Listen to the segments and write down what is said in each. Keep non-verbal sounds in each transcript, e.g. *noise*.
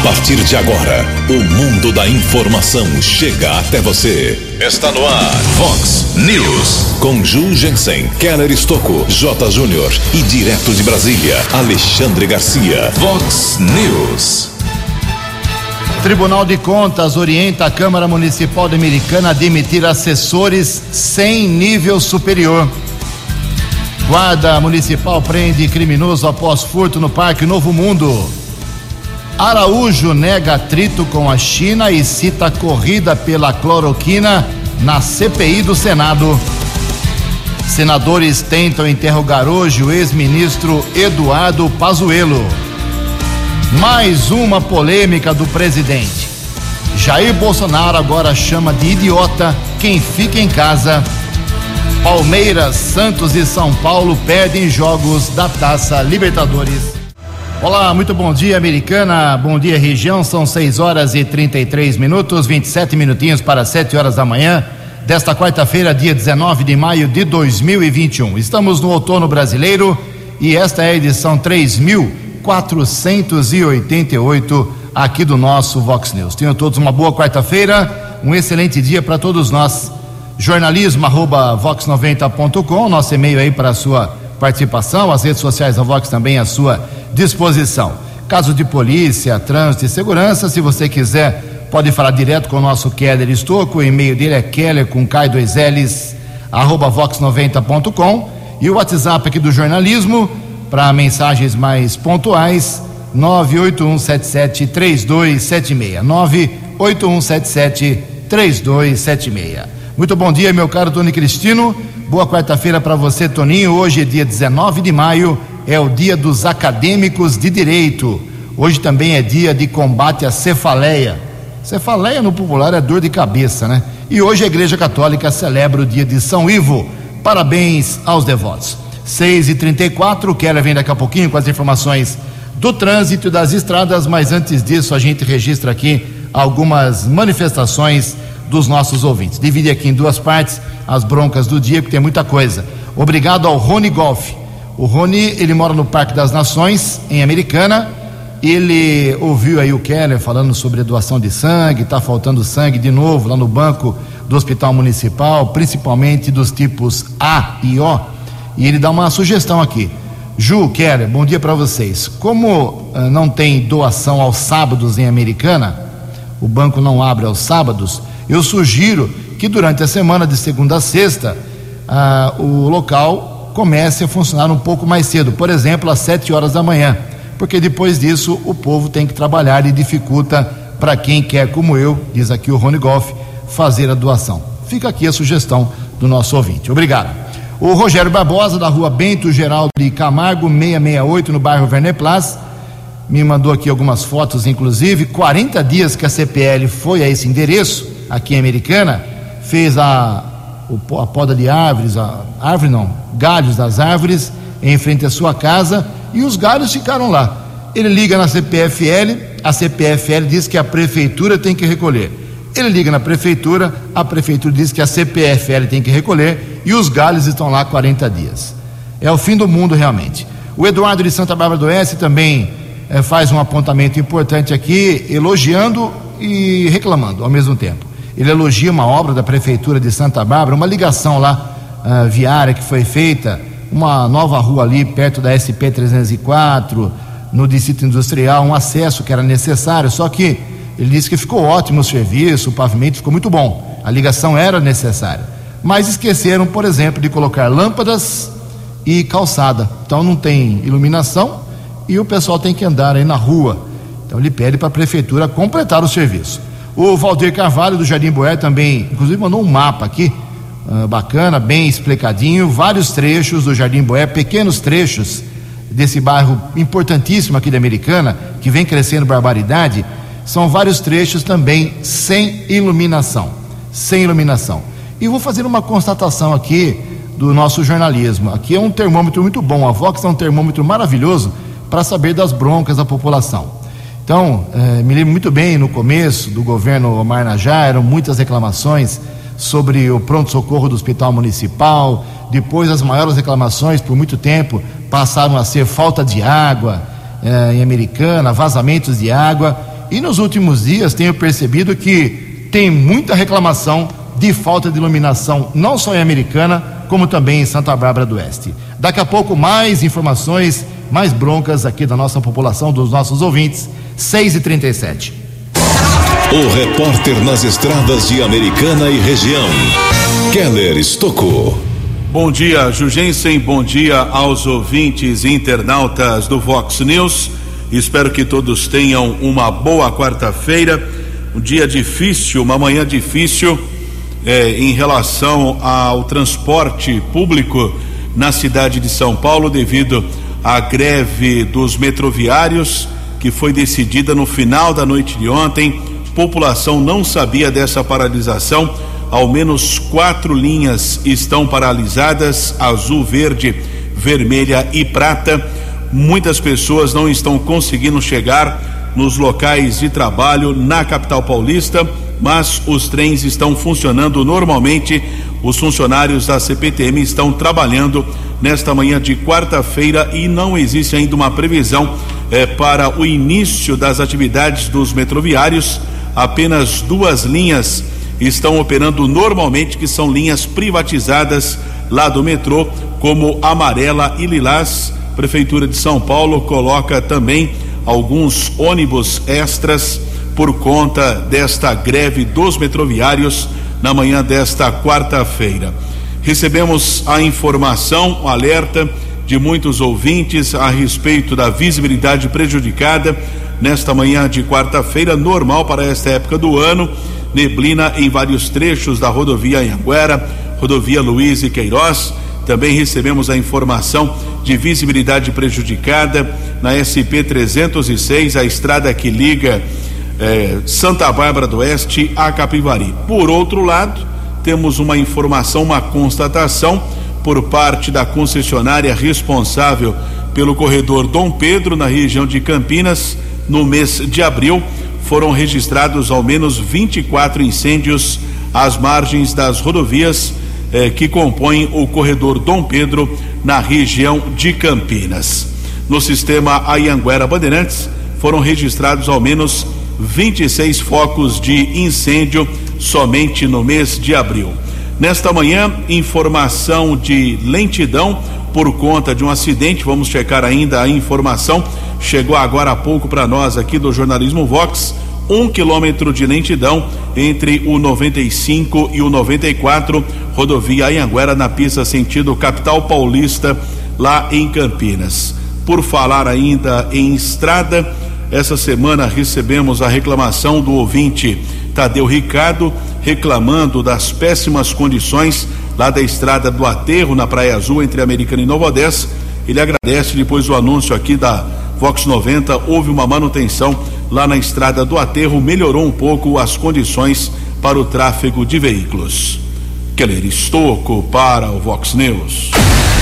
A partir de agora, o mundo da informação chega até você. Está no ar, Fox News. Com Ju Jensen, Keller Estocco, J. Júnior e direto de Brasília, Alexandre Garcia. Fox News. Tribunal de Contas orienta a Câmara Municipal de Americana a demitir assessores sem nível superior. Guarda Municipal prende criminoso após furto no Parque Novo Mundo. Araújo nega atrito com a China e cita corrida pela cloroquina na CPI do Senado. Senadores tentam interrogar hoje o ex-ministro Eduardo Pazuello. Mais uma polêmica do presidente. Jair Bolsonaro agora chama de idiota quem fica em casa. Palmeiras, Santos e São Paulo perdem jogos da Taça Libertadores. Olá, muito bom dia, americana. Bom dia, região. São 6 horas e 33 minutos, 27 minutinhos para 7 horas da manhã desta quarta-feira, dia 19 de maio de 2021. Estamos no outono brasileiro e esta é a edição 3488 aqui do nosso Vox News. Tenham todos uma boa quarta-feira, um excelente dia para todos nós. Jornalismo arroba vox90.com, nosso e-mail aí para a sua participação, as redes sociais da Vox também à sua disposição. Caso de polícia, trânsito e segurança, se você quiser, pode falar direto com o nosso Keller Estocco, o e-mail dele é keller com K2Ls, arroba vox90.com e o WhatsApp aqui do jornalismo, para mensagens mais pontuais, 981773276. 981773276. Muito bom dia, meu caro Tony Cristino. Boa quarta-feira para você, Toninho. Hoje é dia 19 de maio, é o dia dos acadêmicos de direito. Hoje também é dia de combate à cefaleia. Cefaleia no popular é dor de cabeça, né? E hoje a Igreja Católica celebra o dia de São Ivo. Parabéns aos devotos. 6 e 34 Keller vem daqui a pouquinho com as informações do trânsito e das estradas, mas antes disso a gente registra aqui algumas manifestações dos nossos ouvintes. Divide aqui em duas partes as broncas do dia, porque tem muita coisa. Obrigado ao Rony Golf. O Rony, ele mora no Parque das Nações, em Americana. Ele ouviu aí o Keller falando sobre a doação de sangue, está faltando sangue de novo lá no banco do Hospital Municipal, principalmente dos tipos A e O. E ele dá uma sugestão aqui. Ju, Keller, bom dia para vocês. Como uh, não tem doação aos sábados em Americana, o banco não abre aos sábados, eu sugiro que durante a semana, de segunda a sexta, ah, o local comece a funcionar um pouco mais cedo, por exemplo, às sete horas da manhã, porque depois disso o povo tem que trabalhar e dificulta para quem quer, como eu, diz aqui o Rony Goff, fazer a doação. Fica aqui a sugestão do nosso ouvinte. Obrigado. O Rogério Barbosa, da rua Bento Geraldo de Camargo, 668, no bairro Verneplas, me mandou aqui algumas fotos, inclusive. 40 dias que a CPL foi a esse endereço, aqui em Americana, fez a, a poda de árvores, a árvore não, galhos das árvores em frente à sua casa e os galhos ficaram lá. Ele liga na CPFL, a CPFL diz que a prefeitura tem que recolher. Ele liga na prefeitura, a prefeitura diz que a CPFL tem que recolher e os galhos estão lá 40 dias. É o fim do mundo realmente. O Eduardo de Santa Bárbara do Oeste também eh, faz um apontamento importante aqui, elogiando e reclamando ao mesmo tempo. Ele elogia uma obra da Prefeitura de Santa Bárbara, uma ligação lá uh, viária que foi feita, uma nova rua ali perto da SP 304, no Distrito Industrial, um acesso que era necessário, só que ele disse que ficou ótimo o serviço, o pavimento ficou muito bom, a ligação era necessária. Mas esqueceram, por exemplo, de colocar lâmpadas e calçada. Então não tem iluminação e o pessoal tem que andar aí na rua. Então ele pede para a prefeitura completar o serviço. O Valdir Carvalho do Jardim Boé também, inclusive, mandou um mapa aqui, uh, bacana, bem explicadinho, vários trechos do Jardim Boé, pequenos trechos desse bairro importantíssimo aqui da Americana, que vem crescendo barbaridade, são vários trechos também sem iluminação. Sem iluminação. E vou fazer uma constatação aqui do nosso jornalismo. Aqui é um termômetro muito bom, a Vox é um termômetro maravilhoso para saber das broncas da população. Então, eh, me lembro muito bem no começo do governo Omar Najá, eram muitas reclamações sobre o pronto-socorro do Hospital Municipal. Depois, as maiores reclamações, por muito tempo, passaram a ser falta de água eh, em Americana, vazamentos de água. E nos últimos dias tenho percebido que tem muita reclamação de falta de iluminação, não só em Americana, como também em Santa Bárbara do Oeste. Daqui a pouco, mais informações, mais broncas aqui da nossa população, dos nossos ouvintes. 6 e 37 O repórter nas estradas de Americana e região, Keller Estocou. Bom dia, Jugensen. Bom dia aos ouvintes e internautas do Vox News. Espero que todos tenham uma boa quarta-feira. Um dia difícil, uma manhã difícil eh, em relação ao transporte público na cidade de São Paulo, devido à greve dos metroviários, que foi decidida no final da noite de ontem. População não sabia dessa paralisação ao menos quatro linhas estão paralisadas: azul, verde, vermelha e prata. Muitas pessoas não estão conseguindo chegar nos locais de trabalho na capital paulista, mas os trens estão funcionando normalmente. Os funcionários da CPTM estão trabalhando nesta manhã de quarta-feira e não existe ainda uma previsão eh, para o início das atividades dos metroviários. Apenas duas linhas estão operando normalmente, que são linhas privatizadas lá do metrô, como Amarela e Lilás. Prefeitura de São Paulo coloca também alguns ônibus extras por conta desta greve dos metroviários na manhã desta quarta-feira. Recebemos a informação, o alerta de muitos ouvintes a respeito da visibilidade prejudicada nesta manhã de quarta-feira, normal para esta época do ano neblina em vários trechos da rodovia Anhanguera, rodovia Luiz e Queiroz. Também recebemos a informação de visibilidade prejudicada na SP 306, a estrada que liga eh, Santa Bárbara do Oeste a Capivari. Por outro lado, temos uma informação, uma constatação por parte da concessionária responsável pelo corredor Dom Pedro, na região de Campinas, no mês de abril foram registrados ao menos 24 incêndios às margens das rodovias eh, que compõem o corredor Dom Pedro, na região de Campinas. No sistema Ayanguera Bandeirantes, foram registrados ao menos 26 focos de incêndio somente no mês de abril. Nesta manhã, informação de lentidão por conta de um acidente. Vamos checar ainda a informação. Chegou agora há pouco para nós aqui do jornalismo Vox. Um quilômetro de lentidão entre o 95 e o 94, rodovia Anhanguera, na pista sentido capital paulista, lá em Campinas. Por falar ainda em estrada, essa semana recebemos a reclamação do ouvinte Tadeu Ricardo, reclamando das péssimas condições lá da estrada do Aterro, na Praia Azul, entre Americana e Nova Odessa. Ele agradece depois o anúncio aqui da Vox 90, houve uma manutenção lá na estrada do Aterro, melhorou um pouco as condições para o tráfego de veículos. Keller Estocco para o Vox News.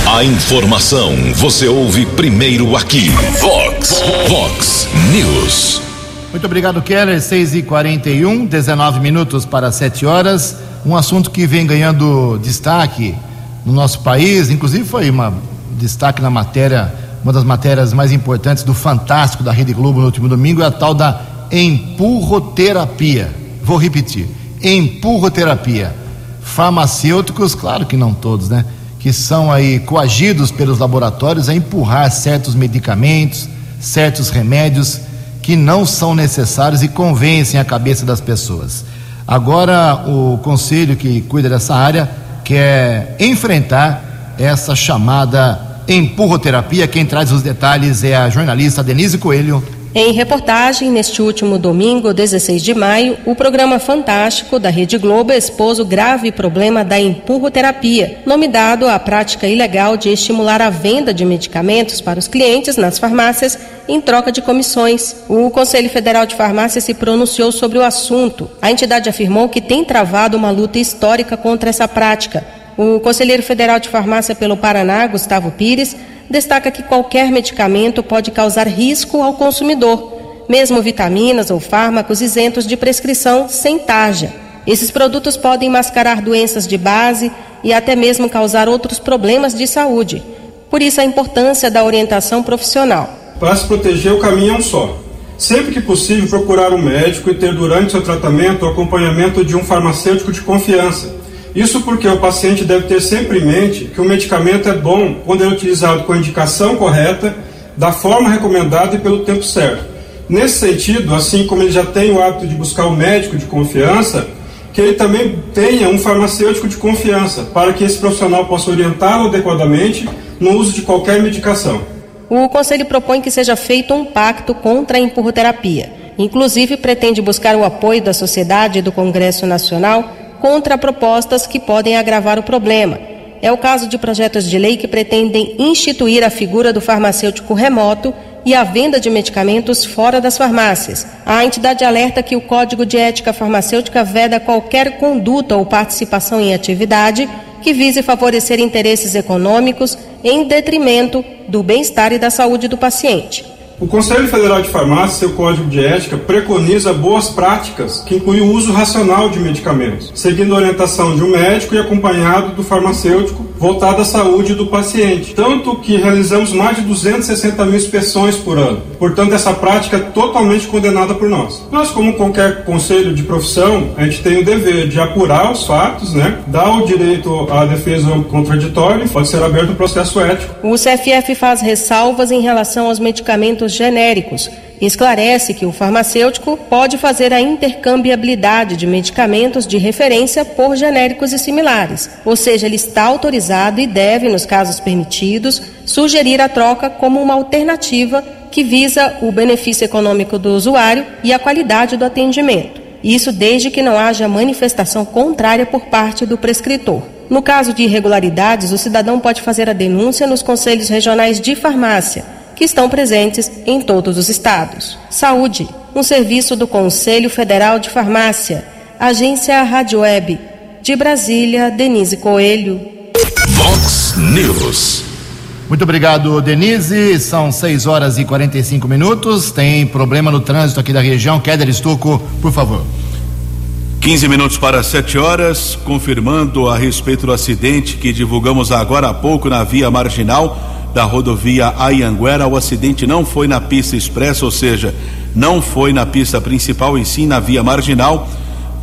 A informação você ouve primeiro aqui. Vox, Vox News. Muito obrigado, Keller. 6 e 41 19 minutos para 7 horas. Um assunto que vem ganhando destaque no nosso país, inclusive foi uma destaque na matéria, uma das matérias mais importantes do Fantástico da Rede Globo no último domingo, é a tal da empurroterapia. Vou repetir: empurroterapia. Farmacêuticos, claro que não todos, né? Que são aí coagidos pelos laboratórios a empurrar certos medicamentos, certos remédios que não são necessários e convencem a cabeça das pessoas. Agora, o conselho que cuida dessa área quer enfrentar essa chamada empurroterapia. Quem traz os detalhes é a jornalista Denise Coelho. Em reportagem, neste último domingo, 16 de maio, o programa Fantástico da Rede Globo expôs o grave problema da empurroterapia, nome dado à prática ilegal de estimular a venda de medicamentos para os clientes nas farmácias em troca de comissões. O Conselho Federal de Farmácia se pronunciou sobre o assunto. A entidade afirmou que tem travado uma luta histórica contra essa prática. O Conselheiro Federal de Farmácia pelo Paraná, Gustavo Pires, destaca que qualquer medicamento pode causar risco ao consumidor, mesmo vitaminas ou fármacos isentos de prescrição sem tarja. Esses produtos podem mascarar doenças de base e até mesmo causar outros problemas de saúde. Por isso, a importância da orientação profissional. Para se proteger, o caminho é um só: Sempre que possível, procurar um médico e ter durante seu tratamento o acompanhamento de um farmacêutico de confiança. Isso porque o paciente deve ter sempre em mente que o medicamento é bom quando é utilizado com a indicação correta, da forma recomendada e pelo tempo certo. Nesse sentido, assim como ele já tem o hábito de buscar o um médico de confiança, que ele também tenha um farmacêutico de confiança, para que esse profissional possa orientá-lo adequadamente no uso de qualquer medicação. O Conselho propõe que seja feito um pacto contra a empurroterapia. Inclusive, pretende buscar o apoio da sociedade e do Congresso Nacional contra propostas que podem agravar o problema. É o caso de projetos de lei que pretendem instituir a figura do farmacêutico remoto e a venda de medicamentos fora das farmácias. A entidade alerta que o Código de Ética Farmacêutica veda qualquer conduta ou participação em atividade que vise favorecer interesses econômicos em detrimento do bem-estar e da saúde do paciente. O Conselho Federal de Farmácia, seu código de ética, preconiza boas práticas, que incluem o uso racional de medicamentos, seguindo a orientação de um médico e acompanhado do farmacêutico voltada à saúde do paciente. Tanto que realizamos mais de 260 mil inspeções por ano. Portanto, essa prática é totalmente condenada por nós. Nós, como qualquer conselho de profissão, a gente tem o dever de apurar os fatos, né? dar o direito à defesa contraditória e pode ser aberto o processo ético. O CFF faz ressalvas em relação aos medicamentos genéricos esclarece que o farmacêutico pode fazer a intercambiabilidade de medicamentos de referência por genéricos e similares, ou seja, ele está autorizado e deve, nos casos permitidos, sugerir a troca como uma alternativa que visa o benefício econômico do usuário e a qualidade do atendimento. Isso desde que não haja manifestação contrária por parte do prescritor. No caso de irregularidades, o cidadão pode fazer a denúncia nos conselhos regionais de farmácia que estão presentes em todos os estados. Saúde, um serviço do Conselho Federal de Farmácia, Agência Rádio Web. De Brasília, Denise Coelho. Vox News. Muito obrigado, Denise. São 6 horas e 45 minutos. Tem problema no trânsito aqui da região. Kéder Estuco, por favor. 15 minutos para 7 horas, confirmando a respeito do acidente que divulgamos agora há pouco na via marginal da rodovia Ayanguera. O acidente não foi na pista expressa, ou seja, não foi na pista principal e sim na via marginal.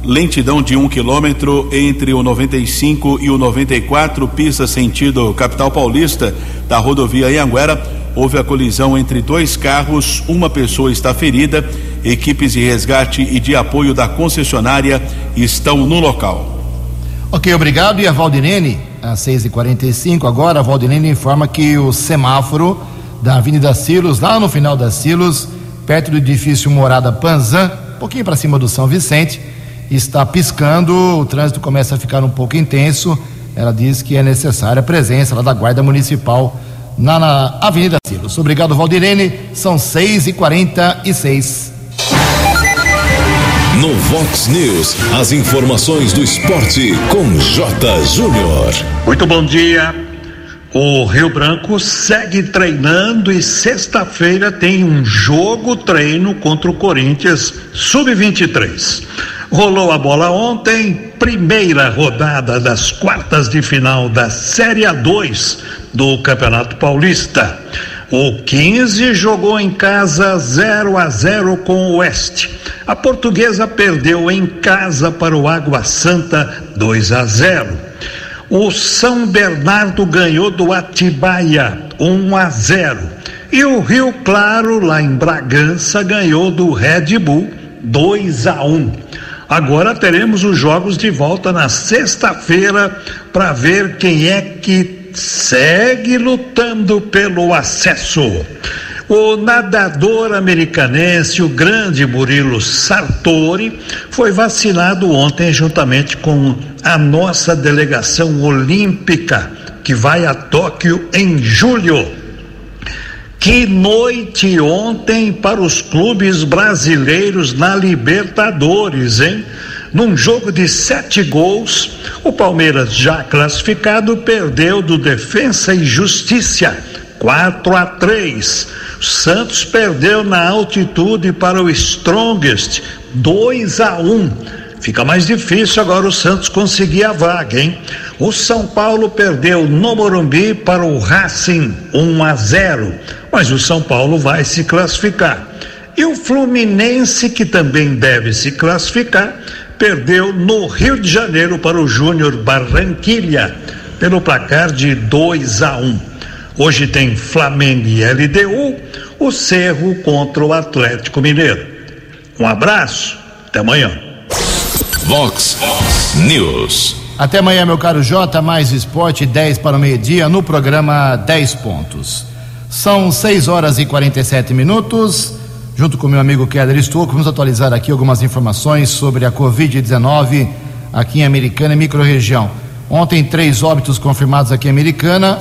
Lentidão de um quilômetro entre o 95 e o 94, pista sentido capital paulista da rodovia Ayanguera. Houve a colisão entre dois carros, uma pessoa está ferida. Equipes de resgate e de apoio da concessionária estão no local. Ok, obrigado. E a Valdinene, às 6h45, agora a Valdinene informa que o semáforo da Avenida Silos, lá no final da Silos, perto do edifício Morada Panzan, um pouquinho para cima do São Vicente, está piscando, o trânsito começa a ficar um pouco intenso. Ela diz que é necessária a presença lá da Guarda Municipal na, na Avenida Silos. Obrigado, Valdirene. São 6h46. No Vox News, as informações do esporte com J. Júnior. Muito bom dia. O Rio Branco segue treinando e sexta-feira tem um jogo treino contra o Corinthians Sub-23. Rolou a bola ontem, primeira rodada das quartas de final da Série A2 do Campeonato Paulista. O 15 jogou em casa 0 a 0 com o Oeste. A portuguesa perdeu em casa para o Água Santa 2 a 0. O São Bernardo ganhou do Atibaia 1 a 0. E o Rio Claro, lá em Bragança, ganhou do Red Bull 2 a 1. Agora teremos os jogos de volta na sexta-feira para ver quem é que segue lutando pelo acesso. O nadador americanense, o grande Murilo Sartori, foi vacinado ontem juntamente com a nossa delegação olímpica, que vai a Tóquio em julho. Que noite ontem para os clubes brasileiros na Libertadores, hein? Num jogo de sete gols, o Palmeiras, já classificado, perdeu do Defensa e Justiça 4 a 3. Santos perdeu na altitude para o Strongest 2 a 1. Fica mais difícil agora o Santos conseguir a vaga, hein? O São Paulo perdeu no Morumbi para o Racing 1 a 0, mas o São Paulo vai se classificar. E o Fluminense, que também deve se classificar, perdeu no Rio de Janeiro para o Júnior Barranquilha, pelo placar de 2 a 1. Hoje tem Flamengo e LDU, o Cerro contra o Atlético Mineiro. Um abraço, até amanhã. Vox News. Até amanhã, meu caro Jota, mais esporte, 10 para o meio-dia, no programa 10 pontos. São 6 horas e 47 minutos. Junto com meu amigo Keller Estouco, vamos atualizar aqui algumas informações sobre a Covid-19 aqui em Americana e microrregião. Ontem, três óbitos confirmados aqui em Americana,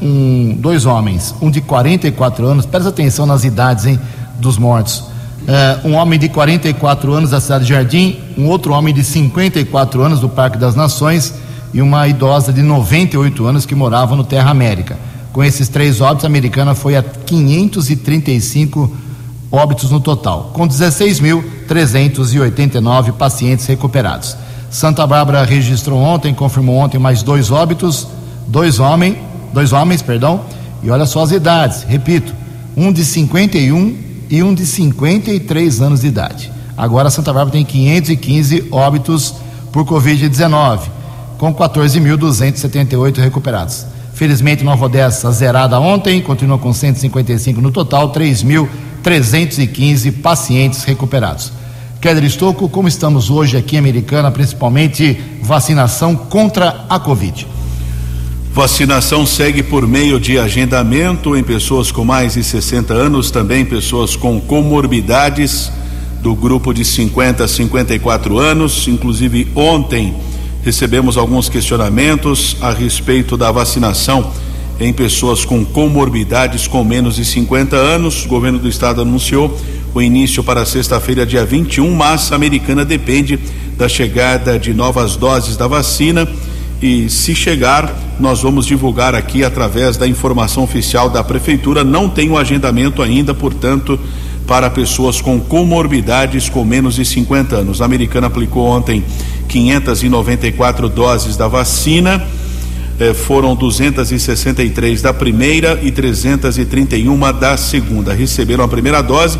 um, dois homens, um de 44 anos, presta atenção nas idades hein, dos mortos. Uh, um homem de 44 anos da cidade de Jardim, um outro homem de 54 anos do Parque das Nações e uma idosa de 98 anos que morava no Terra América. Com esses três óbitos, a americana foi a 535 óbitos no total, com 16.389 pacientes recuperados. Santa Bárbara registrou ontem, confirmou ontem mais dois óbitos, dois homens, dois homens, perdão, e olha só as idades, repito, um de 51 e um de 53 anos de idade. Agora Santa Bárbara tem 515 óbitos por Covid-19, com 14.278 recuperados. Felizmente, Nova Odessa zerada ontem, continua com 155 no total, 3.315 pacientes recuperados. Keller Estocco, como estamos hoje aqui em Americana, principalmente vacinação contra a Covid? Vacinação segue por meio de agendamento em pessoas com mais de 60 anos, também pessoas com comorbidades do grupo de 50 a 54 anos. Inclusive, ontem recebemos alguns questionamentos a respeito da vacinação em pessoas com comorbidades com menos de 50 anos. O governo do estado anunciou o início para sexta-feira, dia 21, mas a americana depende da chegada de novas doses da vacina e se chegar, nós vamos divulgar aqui através da informação oficial da prefeitura. Não tem o agendamento ainda, portanto, para pessoas com comorbidades com menos de 50 anos. A americana aplicou ontem 594 doses da vacina. Eh, foram 263 da primeira e 331 da segunda. Receberam a primeira dose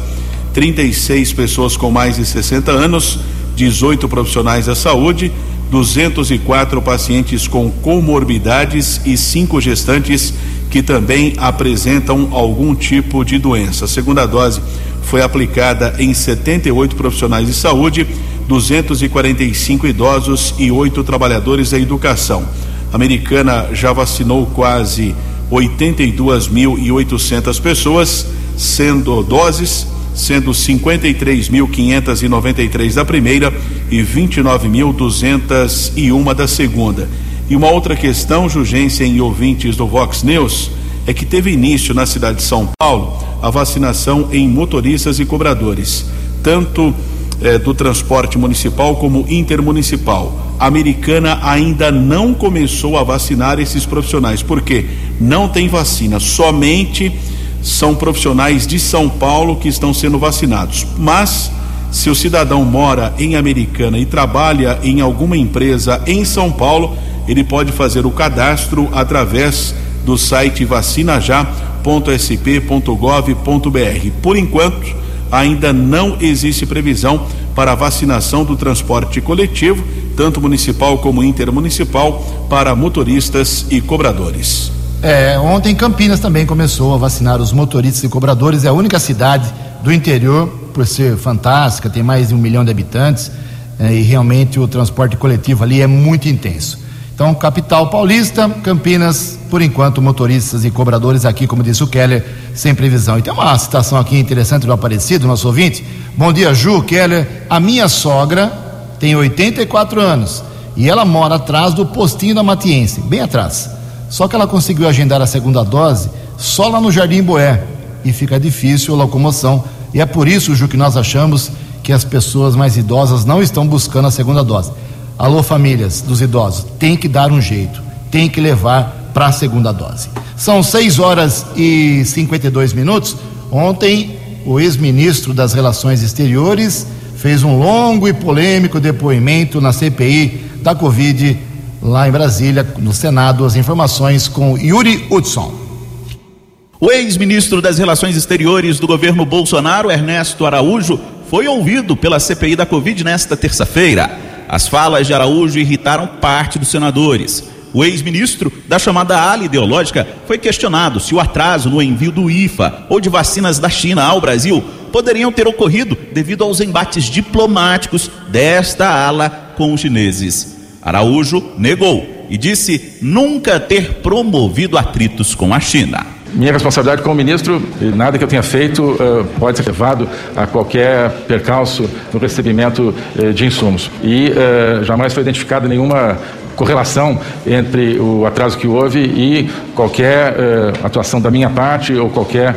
36 pessoas com mais de 60 anos, 18 profissionais da saúde, 204 pacientes com comorbidades e cinco gestantes que também apresentam algum tipo de doença. A segunda dose foi aplicada em 78 profissionais de saúde, 245 idosos e oito trabalhadores da educação. A americana já vacinou quase 82.800 pessoas, sendo doses sendo 53.593 da primeira e 29.201 da segunda. E uma outra questão, Jugência e ouvintes do Vox News, é que teve início na cidade de São Paulo a vacinação em motoristas e cobradores, tanto eh, do transporte municipal como intermunicipal. A americana ainda não começou a vacinar esses profissionais, porque não tem vacina, somente são profissionais de São Paulo que estão sendo vacinados. Mas, se o cidadão mora em Americana e trabalha em alguma empresa em São Paulo, ele pode fazer o cadastro através do site vacinajá.sp.gov.br. Por enquanto, ainda não existe previsão para a vacinação do transporte coletivo, tanto municipal como intermunicipal, para motoristas e cobradores. É, ontem Campinas também começou a vacinar os motoristas e cobradores. É a única cidade do interior, por ser fantástica, tem mais de um milhão de habitantes é, e realmente o transporte coletivo ali é muito intenso. Então, capital paulista, Campinas, por enquanto, motoristas e cobradores aqui, como disse o Keller, sem previsão. E tem uma citação aqui interessante do Aparecido, nosso ouvinte. Bom dia, Ju, Keller. A minha sogra tem 84 anos e ela mora atrás do postinho da Matiense, bem atrás. Só que ela conseguiu agendar a segunda dose só lá no Jardim Boé e fica difícil a locomoção. E é por isso, Ju, que nós achamos que as pessoas mais idosas não estão buscando a segunda dose. Alô, famílias dos idosos, tem que dar um jeito, tem que levar para a segunda dose. São 6 horas e 52 minutos. Ontem, o ex-ministro das Relações Exteriores fez um longo e polêmico depoimento na CPI da Covid lá em Brasília, no Senado, as informações com Yuri Hudson. O ex-ministro das Relações Exteriores do governo Bolsonaro, Ernesto Araújo, foi ouvido pela CPI da Covid nesta terça-feira. As falas de Araújo irritaram parte dos senadores. O ex-ministro da chamada ala ideológica foi questionado se o atraso no envio do IFA ou de vacinas da China ao Brasil poderiam ter ocorrido devido aos embates diplomáticos desta ala com os chineses. Araújo negou e disse nunca ter promovido atritos com a China. Minha responsabilidade como ministro, nada que eu tenha feito uh, pode ser levado a qualquer percalço no recebimento uh, de insumos. E uh, jamais foi identificada nenhuma correlação entre o atraso que houve e qualquer atuação da minha parte ou qualquer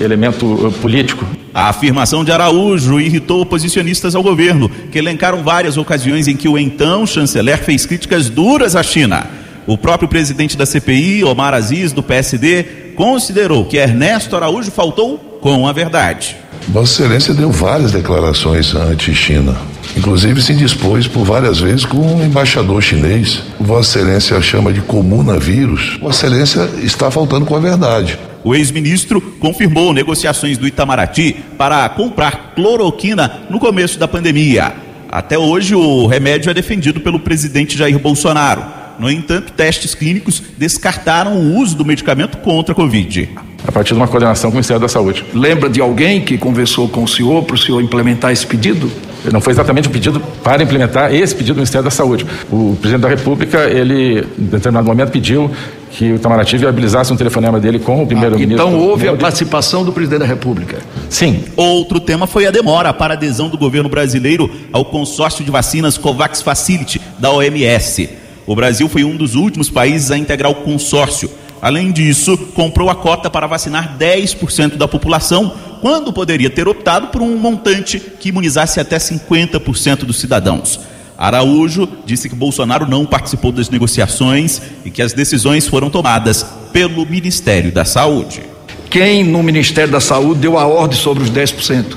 elemento político. A afirmação de Araújo irritou oposicionistas ao governo, que elencaram várias ocasiões em que o então chanceler fez críticas duras à China. O próprio presidente da CPI, Omar Aziz, do PSD, considerou que Ernesto Araújo faltou com a verdade. Vossa Excelência deu várias declarações anti-China. Inclusive se dispôs por várias vezes com o um embaixador chinês. Vossa Excelência chama de comunavírus. Vossa Excelência está faltando com a verdade. O ex-ministro confirmou negociações do Itamaraty para comprar cloroquina no começo da pandemia. Até hoje, o remédio é defendido pelo presidente Jair Bolsonaro. No entanto, testes clínicos descartaram o uso do medicamento contra a Covid. A partir de uma coordenação com o Ministério da Saúde. Lembra de alguém que conversou com o senhor para o senhor implementar esse pedido? Não foi exatamente um pedido para implementar esse pedido do Ministério da Saúde. O presidente da República, ele, em determinado momento, pediu que o Itamaraty viabilizasse um telefonema dele com o primeiro-ministro. Ah, então houve a participação do presidente da República. Sim. Outro tema foi a demora para a adesão do governo brasileiro ao consórcio de vacinas COVAX Facility da OMS. O Brasil foi um dos últimos países a integrar o consórcio. Além disso, comprou a cota para vacinar 10% da população, quando poderia ter optado por um montante que imunizasse até 50% dos cidadãos. Araújo disse que Bolsonaro não participou das negociações e que as decisões foram tomadas pelo Ministério da Saúde. Quem no Ministério da Saúde deu a ordem sobre os 10%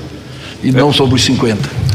e não sobre os 50%?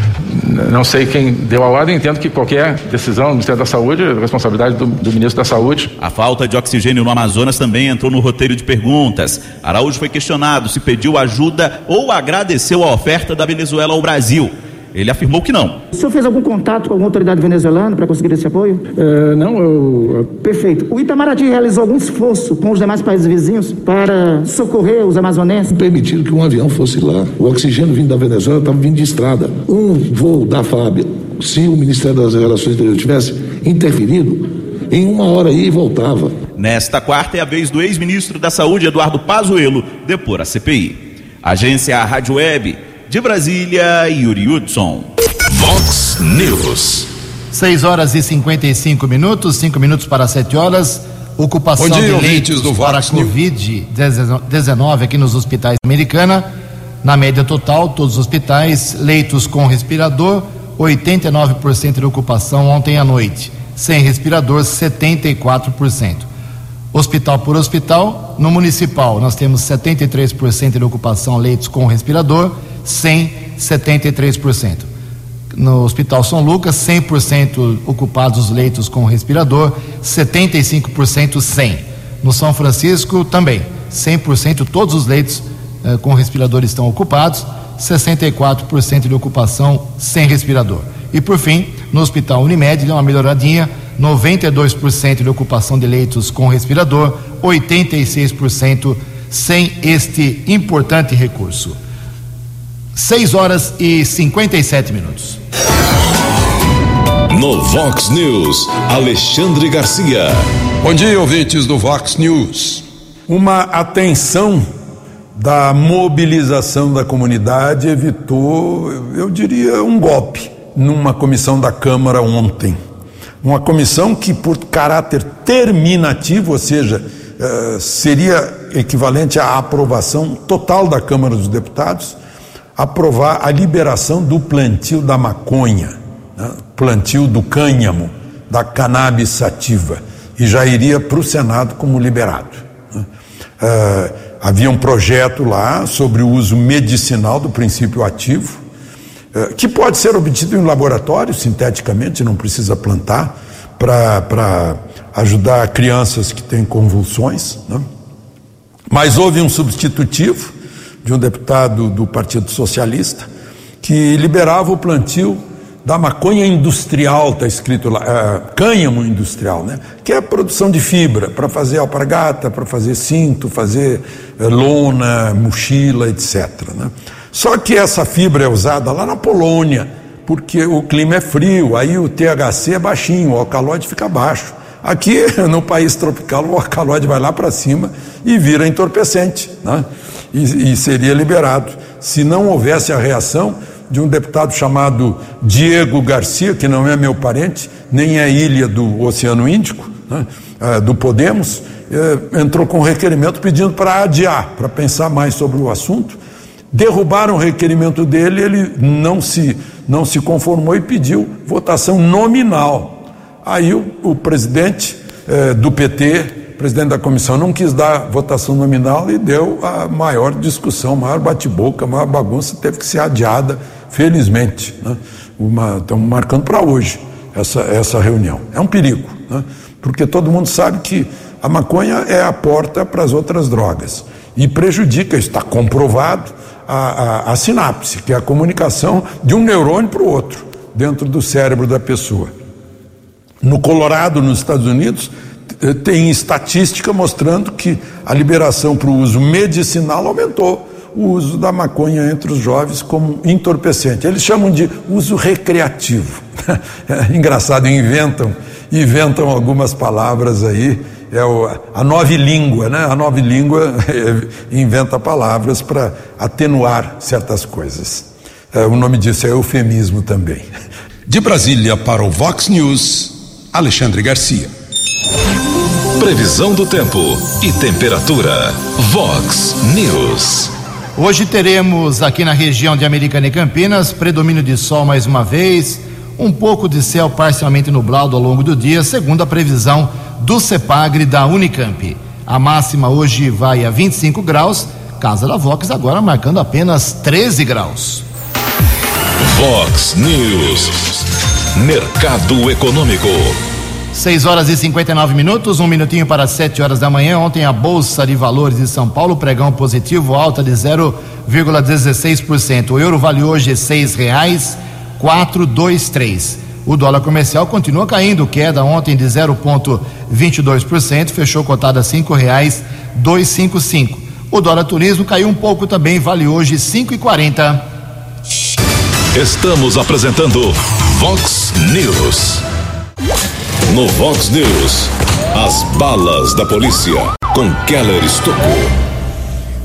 Não sei quem deu a ordem, entendo que qualquer decisão do Ministério da Saúde é responsabilidade do, do, ministro da Saúde. A falta de oxigênio no Amazonas também entrou no roteiro de perguntas. Araújo foi questionado se pediu ajuda ou agradeceu a oferta da Venezuela ao Brasil. Ele afirmou que não. O senhor fez algum contato com alguma autoridade venezuelana para conseguir esse apoio? Uh, não, eu. Perfeito. O Itamaraty realizou algum esforço com os demais países vizinhos para socorrer os amazonenses? Permitiram que um avião fosse lá. O oxigênio vindo da Venezuela estava vindo de estrada. Um voo da FAB, se o Ministério das Relações Exteriores tivesse interferido, em uma hora aí voltava. Nesta quarta é a vez do ex-ministro da Saúde, Eduardo Pazuello, depor a CPI. Agência Rádio Web de Brasília, Yuri Hudson. Vox News. 6 horas e 55 minutos, 5 minutos para 7 horas. Ocupação dia, de leitos do para Covid-19 aqui nos hospitais americana. Na média total, todos os hospitais, leitos com respirador, 89% de ocupação ontem à noite. Sem respirador, 74%. Hospital por hospital, no municipal, nós temos 73% de ocupação leitos com respirador 173%. No Hospital São Lucas, 100% ocupados os leitos com respirador, 75% sem. No São Francisco, também, 100% todos os leitos eh, com respirador estão ocupados, 64% de ocupação sem respirador. E por fim, no Hospital Unimed, deu uma melhoradinha, 92% de ocupação de leitos com respirador, 86% sem este importante recurso. 6 horas e 57 minutos. No Vox News, Alexandre Garcia. Bom dia, ouvintes do Vox News. Uma atenção da mobilização da comunidade evitou, eu diria, um golpe numa comissão da Câmara ontem. Uma comissão que, por caráter terminativo, ou seja, eh, seria equivalente à aprovação total da Câmara dos Deputados, aprovar a liberação do plantio da maconha, né? plantio do cânhamo, da cannabis sativa, e já iria para o Senado como liberado. Né? Uh, havia um projeto lá sobre o uso medicinal do princípio ativo, que pode ser obtido em laboratório, sinteticamente, não precisa plantar, para ajudar crianças que têm convulsões. Né? Mas houve um substitutivo de um deputado do Partido Socialista que liberava o plantio da maconha industrial, está escrito lá, é, cânhamo industrial, né? que é a produção de fibra para fazer alpargata, para fazer cinto, fazer é, lona, mochila, etc. Né? Só que essa fibra é usada lá na Polônia, porque o clima é frio, aí o THC é baixinho, o alcaloide fica baixo. Aqui *laughs* no país tropical o alcaloide vai lá para cima e vira entorpecente, né? e, e seria liberado. Se não houvesse a reação de um deputado chamado Diego Garcia, que não é meu parente, nem é ilha do Oceano Índico, né, é, do Podemos, é, entrou com um requerimento pedindo para adiar, para pensar mais sobre o assunto. Derrubaram o requerimento dele, ele não se, não se conformou e pediu votação nominal. Aí o, o presidente é, do PT, presidente da comissão não quis dar votação nominal e deu a maior discussão, maior bate-boca, maior bagunça, teve que ser adiada felizmente. Né? Uma, estamos marcando para hoje essa, essa reunião. É um perigo, né? porque todo mundo sabe que a maconha é a porta para as outras drogas e prejudica, está comprovado, a, a, a sinapse, que é a comunicação de um neurônio para o outro dentro do cérebro da pessoa. No Colorado, nos Estados Unidos, tem estatística mostrando que a liberação para o uso medicinal aumentou o uso da maconha entre os jovens como entorpecente. Eles chamam de uso recreativo. *laughs* É engraçado, inventam, inventam algumas palavras aí. É o, a nova língua, né? A nova língua *laughs* inventa palavras para atenuar certas coisas. É, o nome disso é eufemismo também. De Brasília para o Vox News, Alexandre Garcia. Previsão do tempo e temperatura. Vox News. Hoje teremos aqui na região de Americana e Campinas predomínio de sol mais uma vez, um pouco de céu parcialmente nublado ao longo do dia, segundo a previsão do CEPAGRE da Unicamp. A máxima hoje vai a 25 graus, Casa da Vox agora marcando apenas 13 graus. Vox News, Mercado Econômico. 6 horas e 59 minutos, um minutinho para 7 horas da manhã. Ontem a Bolsa de Valores de São Paulo, pregão positivo, alta de 0,16%. O euro vale hoje seis reais quatro dois três. O dólar comercial continua caindo, queda ontem de 0,22%, fechou cotada cinco reais dois cinco cinco. O dólar turismo caiu um pouco também, vale hoje cinco e quarenta. Estamos apresentando Vox News. No Vox News, as balas da polícia com Keller Estocou.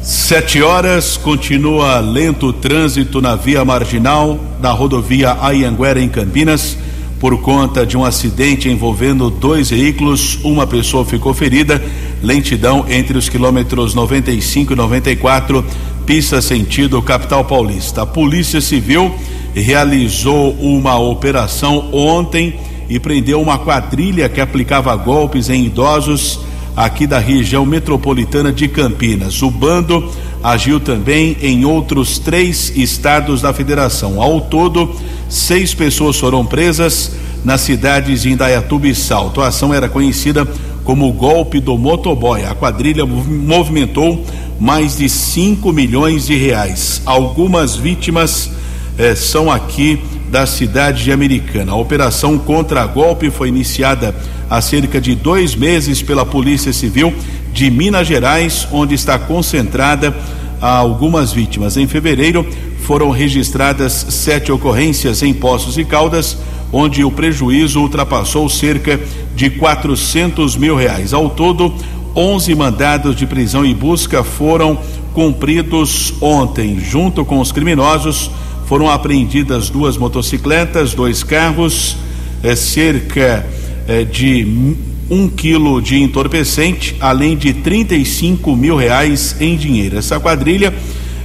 Sete horas, continua lento o trânsito na via marginal da rodovia Ayanguera em Campinas por conta de um acidente envolvendo dois veículos. Uma pessoa ficou ferida. Lentidão entre os quilômetros 95 e 94, pista sentido capital paulista. A Polícia Civil realizou uma operação ontem e prendeu uma quadrilha que aplicava golpes em idosos aqui da região metropolitana de Campinas. O bando agiu também em outros três estados da federação. Ao todo, seis pessoas foram presas nas cidades de Indaiatuba e Salto. A ação era conhecida como o golpe do motoboy. A quadrilha movimentou mais de 5 milhões de reais. Algumas vítimas eh, são aqui da cidade de Americana. A operação contra golpe foi iniciada há cerca de dois meses pela Polícia Civil de Minas Gerais, onde está concentrada algumas vítimas. Em fevereiro, foram registradas sete ocorrências em Poços e Caldas, onde o prejuízo ultrapassou cerca de 400 mil reais. Ao todo, 11 mandados de prisão e busca foram cumpridos ontem, junto com os criminosos foram apreendidas duas motocicletas, dois carros, é, cerca é, de um quilo de entorpecente, além de 35 mil reais em dinheiro. Essa quadrilha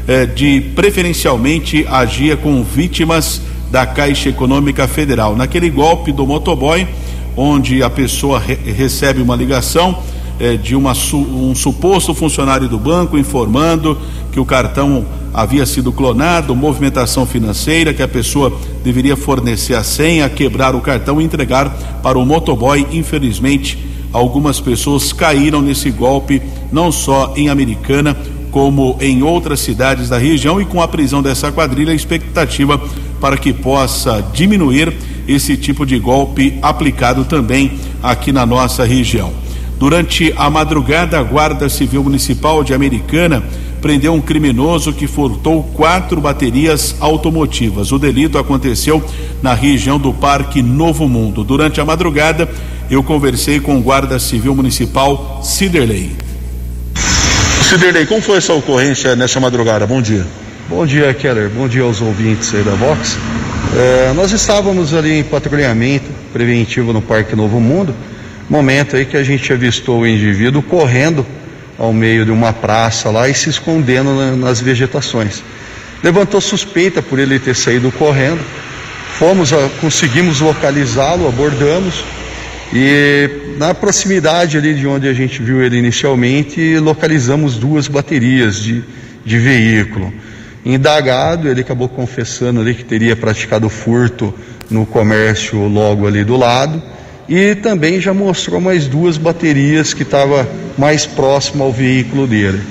é, de preferencialmente agia com vítimas da Caixa Econômica Federal. Naquele golpe do motoboy, onde a pessoa re recebe uma ligação é, de uma, um suposto funcionário do banco informando que o cartão havia sido clonado, movimentação financeira, que a pessoa deveria fornecer a senha, quebrar o cartão e entregar para o motoboy. Infelizmente, algumas pessoas caíram nesse golpe, não só em Americana, como em outras cidades da região e com a prisão dessa quadrilha, a expectativa para que possa diminuir esse tipo de golpe aplicado também aqui na nossa região. Durante a madrugada, a Guarda Civil Municipal de Americana prendeu um criminoso que furtou quatro baterias automotivas. O delito aconteceu na região do Parque Novo Mundo. Durante a madrugada, eu conversei com o Guarda Civil Municipal Ciderley. Ciderley, como foi essa ocorrência nessa madrugada? Bom dia. Bom dia, Keller. Bom dia aos ouvintes aí da Vox. É, nós estávamos ali em patrulhamento preventivo no Parque Novo Mundo, momento aí que a gente avistou o indivíduo correndo ao meio de uma praça lá e se escondendo na, nas vegetações. Levantou suspeita por ele ter saído correndo. Fomos, a, conseguimos localizá-lo, abordamos e na proximidade ali de onde a gente viu ele inicialmente, localizamos duas baterias de, de veículo. Indagado, ele acabou confessando ali que teria praticado furto no comércio logo ali do lado e também já mostrou mais duas baterias que estava mais próximo ao veículo dele.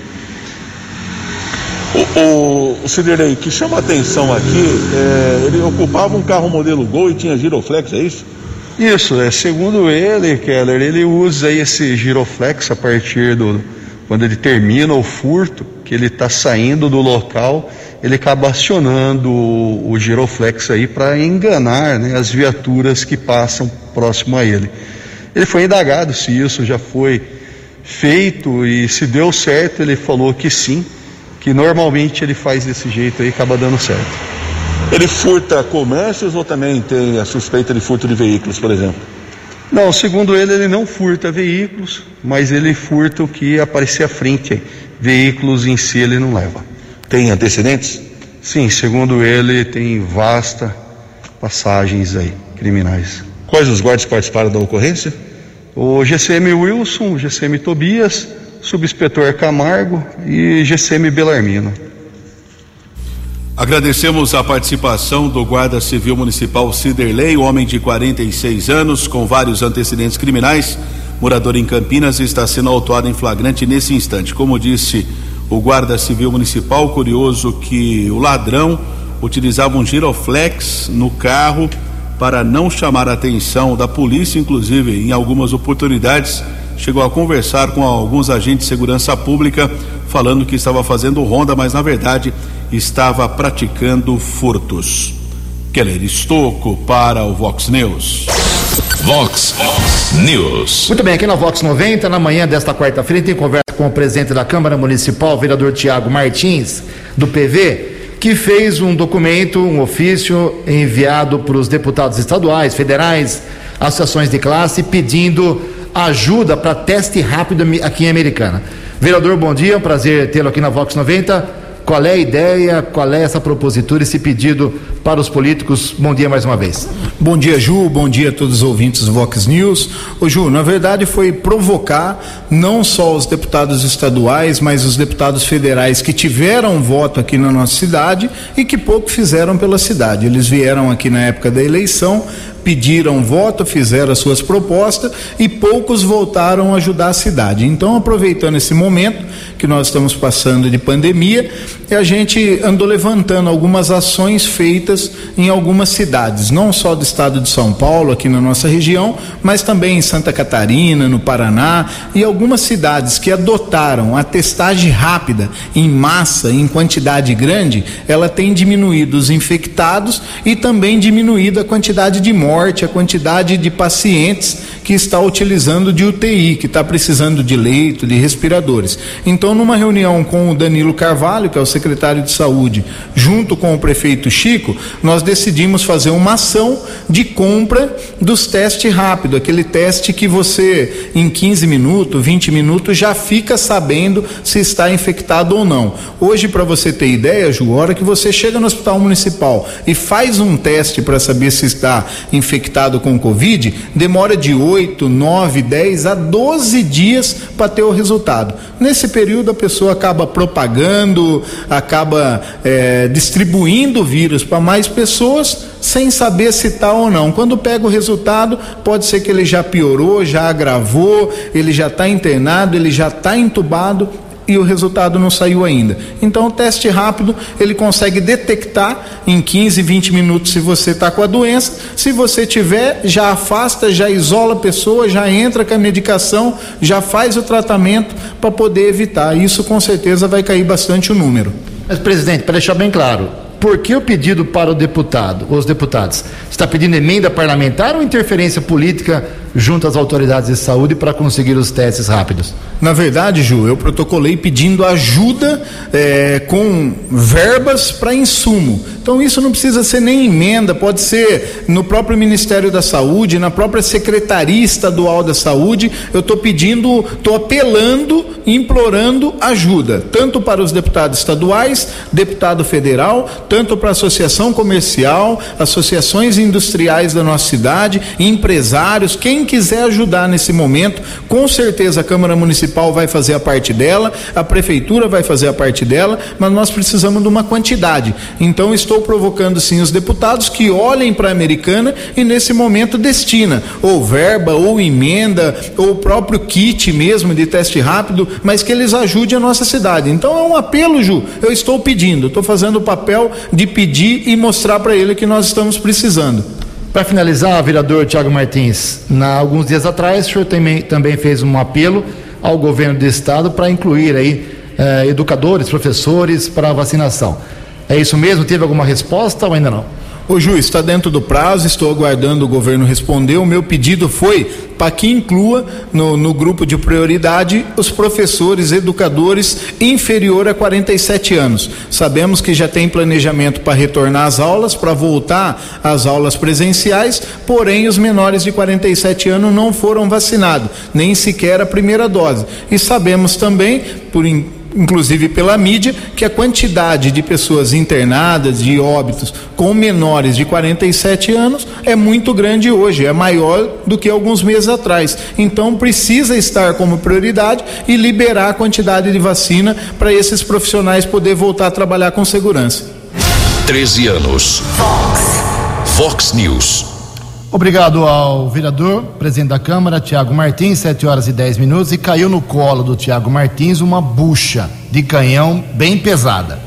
O, o, o Ciderley, que chama a atenção aqui, é, ele ocupava um carro modelo Gol e tinha giroflex, é isso? Isso, é, segundo ele, Keller, ele usa esse giroflex a partir do quando ele termina o furto, que ele está saindo do local, ele acaba acionando o, o giroflex aí para enganar né, as viaturas que passam próximo a ele. Ele foi indagado se isso já foi feito e se deu certo, ele falou que sim, que normalmente ele faz desse jeito aí e acaba dando certo. Ele furta comércios ou também tem a suspeita de furto de veículos, por exemplo? Não, segundo ele, ele não furta veículos, mas ele furta o que aparecer à frente. Veículos em si ele não leva. Tem antecedentes? Sim, segundo ele, tem vasta passagens aí, criminais. Quais os guardas participaram da ocorrência? O GCM Wilson, o GCM Tobias, Subinspetor Camargo e GCM Belarmino. Agradecemos a participação do Guarda Civil Municipal Ciderley, homem de 46 anos, com vários antecedentes criminais, morador em Campinas, está sendo autuado em flagrante nesse instante. Como disse o Guarda Civil Municipal, curioso que o ladrão utilizava um giroflex no carro para não chamar a atenção da polícia, inclusive em algumas oportunidades chegou a conversar com alguns agentes de segurança pública falando que estava fazendo ronda, mas na verdade estava praticando furtos. Keller Estocco para o Vox News. Vox News. Muito bem, aqui na Vox 90, na manhã desta quarta-feira, tem conversa com o presidente da Câmara Municipal, vereador Tiago Martins, do PV, que fez um documento, um ofício enviado para os deputados estaduais, federais, associações de classe, pedindo ajuda para teste rápido aqui em Americana. Vereador, bom dia, um prazer tê-lo aqui na Vox 90. Qual é a ideia, qual é essa propositura, esse pedido para os políticos? Bom dia mais uma vez. Bom dia, Ju. Bom dia a todos os ouvintes do Vox News. Ô, Ju, na verdade foi provocar não só os deputados estaduais, mas os deputados federais que tiveram voto aqui na nossa cidade e que pouco fizeram pela cidade. Eles vieram aqui na época da eleição, pediram voto, fizeram as suas propostas e poucos voltaram a ajudar a cidade. Então, aproveitando esse momento que nós estamos passando de pandemia, a gente andou levantando algumas ações feitas em algumas cidades, não só do estado de São Paulo, aqui na nossa região, mas também em Santa Catarina, no Paraná e algumas cidades que adotaram a testagem rápida em massa, em quantidade grande, ela tem diminuído os infectados e também diminuído a quantidade de mortes morte a quantidade de pacientes que está utilizando de UTI, que está precisando de leito, de respiradores. Então, numa reunião com o Danilo Carvalho, que é o secretário de saúde, junto com o prefeito Chico, nós decidimos fazer uma ação de compra dos testes rápido, aquele teste que você, em 15 minutos, 20 minutos, já fica sabendo se está infectado ou não. Hoje, para você ter ideia, Ju, a hora que você chega no hospital municipal e faz um teste para saber se está infectado, infectado com Covid, demora de 8, 9, 10 a 12 dias para ter o resultado. Nesse período, a pessoa acaba propagando, acaba é, distribuindo o vírus para mais pessoas sem saber se está ou não. Quando pega o resultado, pode ser que ele já piorou, já agravou, ele já está internado, ele já está entubado e o resultado não saiu ainda. Então, o teste rápido ele consegue detectar em 15, 20 minutos se você está com a doença. Se você tiver, já afasta, já isola a pessoa, já entra com a medicação, já faz o tratamento para poder evitar. Isso com certeza vai cair bastante o número. Mas, presidente, para deixar bem claro, por que o pedido para o deputado, os deputados? Está pedindo emenda parlamentar ou interferência política junto às autoridades de saúde para conseguir os testes rápidos? Na verdade, Ju, eu protocolei pedindo ajuda é, com verbas para insumo. Então isso não precisa ser nem emenda, pode ser no próprio Ministério da Saúde, na própria Secretaria Estadual da Saúde. Eu estou pedindo, estou apelando, implorando ajuda, tanto para os deputados estaduais, deputado federal, tanto para a associação comercial, associações industriais da nossa cidade, empresários, quem quiser ajudar nesse momento, com certeza a Câmara Municipal vai fazer a parte dela, a Prefeitura vai fazer a parte dela, mas nós precisamos de uma quantidade. Então estou provocando sim os deputados que olhem para a Americana e nesse momento destina ou verba, ou emenda, ou o próprio kit mesmo de teste rápido, mas que eles ajudem a nossa cidade. Então é um apelo, Ju, eu estou pedindo, estou fazendo o papel de pedir e mostrar para ele que nós estamos precisando. Para finalizar, vereador Tiago Martins, na, alguns dias atrás o senhor também, também fez um apelo ao governo do estado para incluir aí eh, educadores, professores para vacinação. É isso mesmo? Teve alguma resposta ou ainda não? Ô Ju, está dentro do prazo, estou aguardando o governo responder. O meu pedido foi para que inclua no, no, grupo de prioridade os professores, educadores inferior a 47 anos. Sabemos que já tem planejamento para retornar às aulas, para voltar às aulas presenciais, porém os menores de 47 anos não foram vacinados, nem sequer a primeira dose. E sabemos também, por inclusive pela mídia, que a quantidade de pessoas internadas, de óbitos com menores de 47 anos é muito grande hoje, é maior do que alguns meses atrás. Então precisa estar como prioridade e liberar a quantidade de vacina para esses profissionais poder voltar a trabalhar com segurança. 13 anos. Fox. Fox News. Obrigado ao vereador, presidente da Câmara, Tiago Martins, 7 horas e 10 minutos, e caiu no colo do Tiago Martins uma bucha de canhão bem pesada.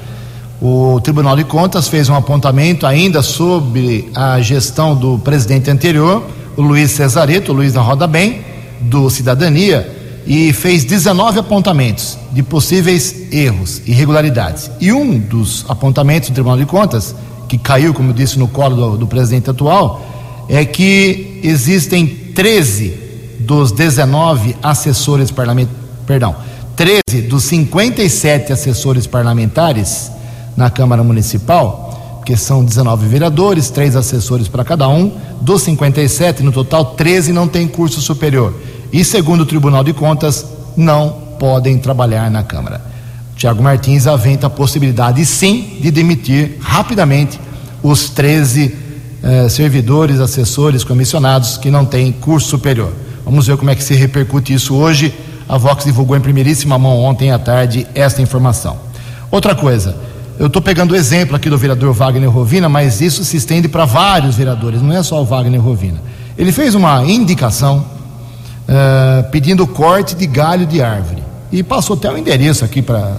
O Tribunal de Contas fez um apontamento ainda sobre a gestão do presidente anterior, o Luiz Cesareto, o Luiz da Roda Bem, do Cidadania, e fez 19 apontamentos de possíveis erros, irregularidades. E um dos apontamentos do Tribunal de Contas, que caiu, como disse, no colo do, do presidente atual, é que existem 13 dos 19 assessores parlamentares, perdão, 13 dos 57 assessores parlamentares na Câmara Municipal, que são 19 vereadores, três assessores para cada um, dos 57, no total 13 não têm curso superior. E segundo o Tribunal de Contas, não podem trabalhar na Câmara. Tiago Martins aventa a possibilidade, sim, de demitir rapidamente os 13 eh, servidores, assessores, comissionados que não têm curso superior. Vamos ver como é que se repercute isso hoje. A Vox divulgou em primeiríssima mão ontem à tarde esta informação. Outra coisa, eu estou pegando o exemplo aqui do vereador Wagner Rovina, mas isso se estende para vários vereadores, não é só o Wagner Rovina. Ele fez uma indicação uh, pedindo corte de galho de árvore e passou até o endereço aqui para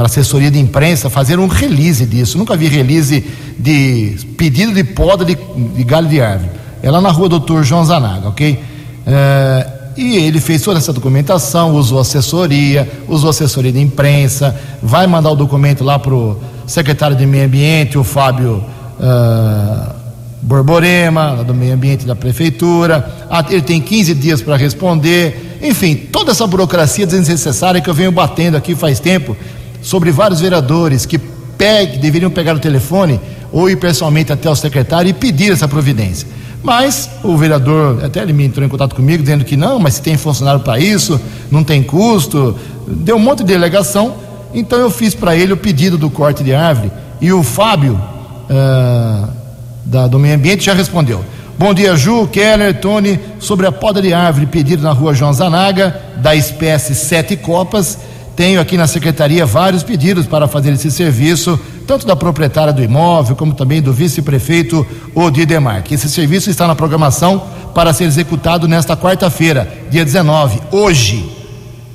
para assessoria de imprensa fazer um release disso. Nunca vi release de pedido de poda de, de galho de árvore. É lá na rua Doutor João Zanaga, ok? É, e ele fez toda essa documentação, usou assessoria, usou assessoria de imprensa, vai mandar o documento lá para o secretário de Meio Ambiente, o Fábio uh, Borborema, do Meio Ambiente da Prefeitura. Ah, ele tem 15 dias para responder. Enfim, toda essa burocracia desnecessária que eu venho batendo aqui faz tempo sobre vários vereadores que pegue, deveriam pegar o telefone ou ir pessoalmente até o secretário e pedir essa providência. Mas o vereador, até ele me entrou em contato comigo dizendo que não, mas se tem funcionário para isso, não tem custo, deu um monte de delegação. Então eu fiz para ele o pedido do corte de árvore e o Fábio uh, da, do Meio Ambiente já respondeu. Bom dia, Ju, Keller, Tony. Sobre a poda de árvore pedida na rua João Zanaga, da espécie Sete Copas, tenho aqui na secretaria vários pedidos para fazer esse serviço, tanto da proprietária do imóvel, como também do vice-prefeito Odir Demarque. Esse serviço está na programação para ser executado nesta quarta-feira, dia 19, hoje,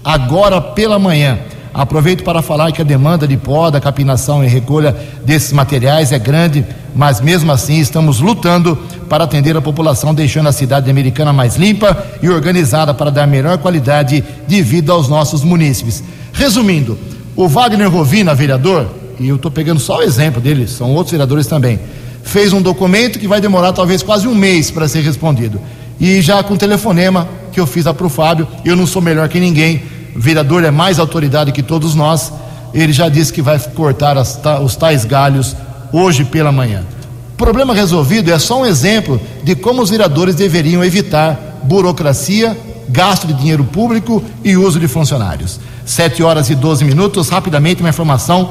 agora pela manhã. Aproveito para falar que a demanda de poda, capinação e recolha desses materiais é grande, mas mesmo assim estamos lutando para atender a população, deixando a cidade americana mais limpa e organizada para dar melhor qualidade de vida aos nossos munícipes. Resumindo, o Wagner Rovina, vereador, e eu estou pegando só o exemplo dele, são outros vereadores também, fez um documento que vai demorar talvez quase um mês para ser respondido. E já com telefonema que eu fiz para o Fábio, eu não sou melhor que ninguém, o vereador é mais autoridade que todos nós, ele já disse que vai cortar as, os tais galhos hoje pela manhã. Problema resolvido é só um exemplo de como os vereadores deveriam evitar burocracia, gasto de dinheiro público e uso de funcionários. Sete horas e 12 minutos, rapidamente uma informação.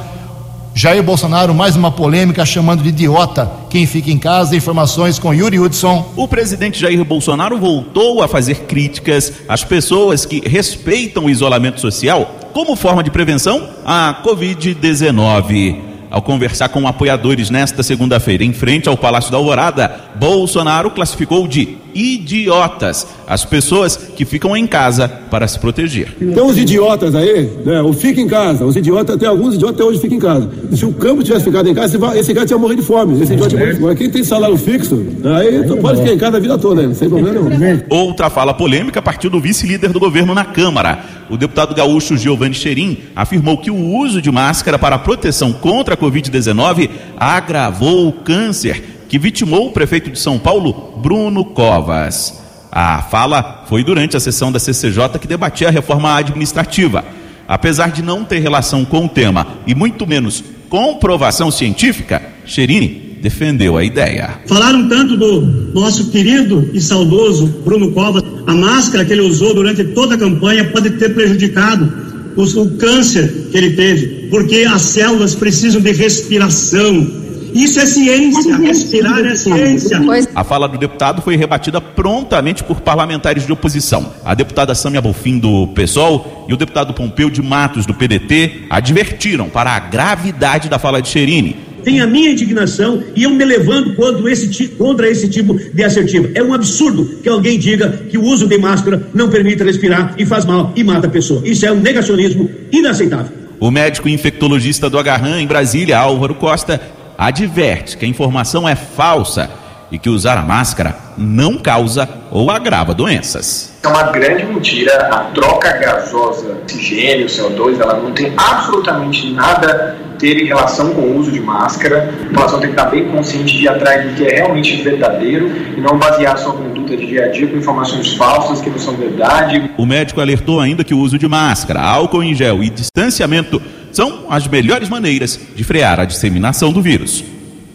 Jair Bolsonaro, mais uma polêmica, chamando de idiota quem fica em casa. Informações com Yuri Hudson. O presidente Jair Bolsonaro voltou a fazer críticas às pessoas que respeitam o isolamento social como forma de prevenção à Covid-19. Ao conversar com apoiadores nesta segunda-feira, em frente ao Palácio da Alvorada, Bolsonaro classificou de idiotas as pessoas que ficam em casa para se proteger. Tem uns idiotas aí, né? O fica em casa. Os idiotas, tem alguns idiotas até hoje ficam em casa. Se o campo tivesse ficado em casa, esse cara tinha morrido de fome. Esse idiota tinha morrido Quem tem salário fixo, aí tu pode ficar em casa a vida toda, né? sem problema nenhum. Outra fala polêmica partiu do vice-líder do governo na Câmara. O deputado gaúcho Giovanni Cherim afirmou que o uso de máscara para proteção contra a Covid-19 agravou o câncer que vitimou o prefeito de São Paulo, Bruno Covas. A fala foi durante a sessão da CCJ que debatia a reforma administrativa. Apesar de não ter relação com o tema e muito menos comprovação científica, Cherini defendeu a ideia. Falaram tanto do nosso querido e saudoso Bruno Covas. A máscara que ele usou durante toda a campanha pode ter prejudicado o, câncer que ele teve, porque as células precisam de respiração. Isso é ciência, respirar é ciência. A fala do deputado foi rebatida prontamente por parlamentares de oposição. A deputada Sâmia Bolfin, do PSOL, e o deputado Pompeu de Matos, do PDT, advertiram para a gravidade da fala de Cherini tem a minha indignação e eu me levando contra esse, contra esse tipo de assertivo. É um absurdo que alguém diga que o uso de máscara não permite respirar e faz mal e mata a pessoa. Isso é um negacionismo inaceitável. O médico infectologista do Agarran, em Brasília, Álvaro Costa, adverte que a informação é falsa e que usar a máscara não causa ou agrava doenças. É uma grande mentira. A troca gasosa, oxigênio, CO2, ela não tem absolutamente nada a ter em relação com o uso de máscara. A população tem que estar bem consciente de ir atrás do que é realmente verdadeiro e não basear sua conduta de dia a dia com informações falsas que não são verdade. O médico alertou ainda que o uso de máscara, álcool em gel e distanciamento são as melhores maneiras de frear a disseminação do vírus.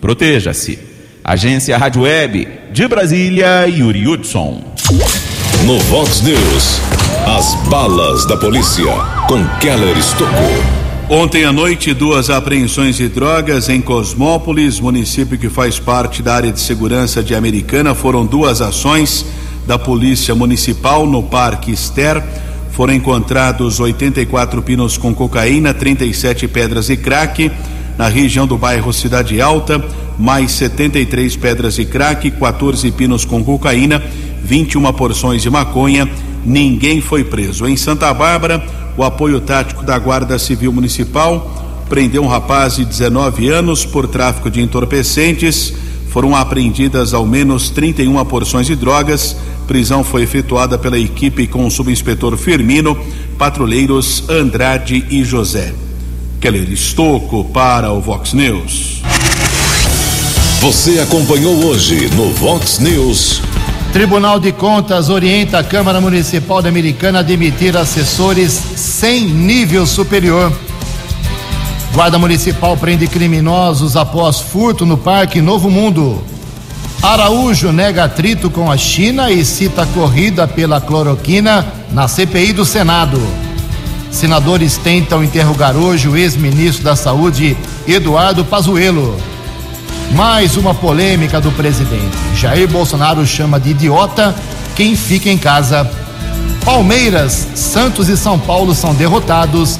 Proteja-se. Agência Rádio Web de Brasília, Yuri Hudson. No Vox News, as balas da polícia com Keller Estocou. Ontem à noite, duas apreensões de drogas em Cosmópolis, município que faz parte da área de segurança de Americana. Foram duas ações da Polícia Municipal no Parque Ster. Foram encontrados 84 pinos com cocaína, 37 pedras e crack na região do bairro Cidade Alta, mais 73 pedras de crack, 14 pinos com cocaína, 21 porções de maconha. Ninguém foi preso. Em Santa Bárbara, o apoio tático da Guarda Civil Municipal prendeu um rapaz de 19 anos por tráfico de entorpecentes. Foram apreendidas ao menos 31 porções de drogas. Prisão foi efetuada pela equipe com o subinspetor Firmino, patrulheiros Andrade e José. Keller Estocco para o Vox News. Você acompanhou hoje no Vox News. Tribunal de Contas orienta a Câmara Municipal da Americana a demitir assessores sem nível superior. Guarda Municipal prende criminosos após furto no Parque Novo Mundo. Araújo nega atrito com a China e cita corrida pela cloroquina na CPI do Senado. Senadores tentam interrogar hoje o ex-ministro da Saúde, Eduardo Pazuello. Mais uma polêmica do presidente. Jair Bolsonaro chama de idiota quem fica em casa. Palmeiras, Santos e São Paulo são derrotados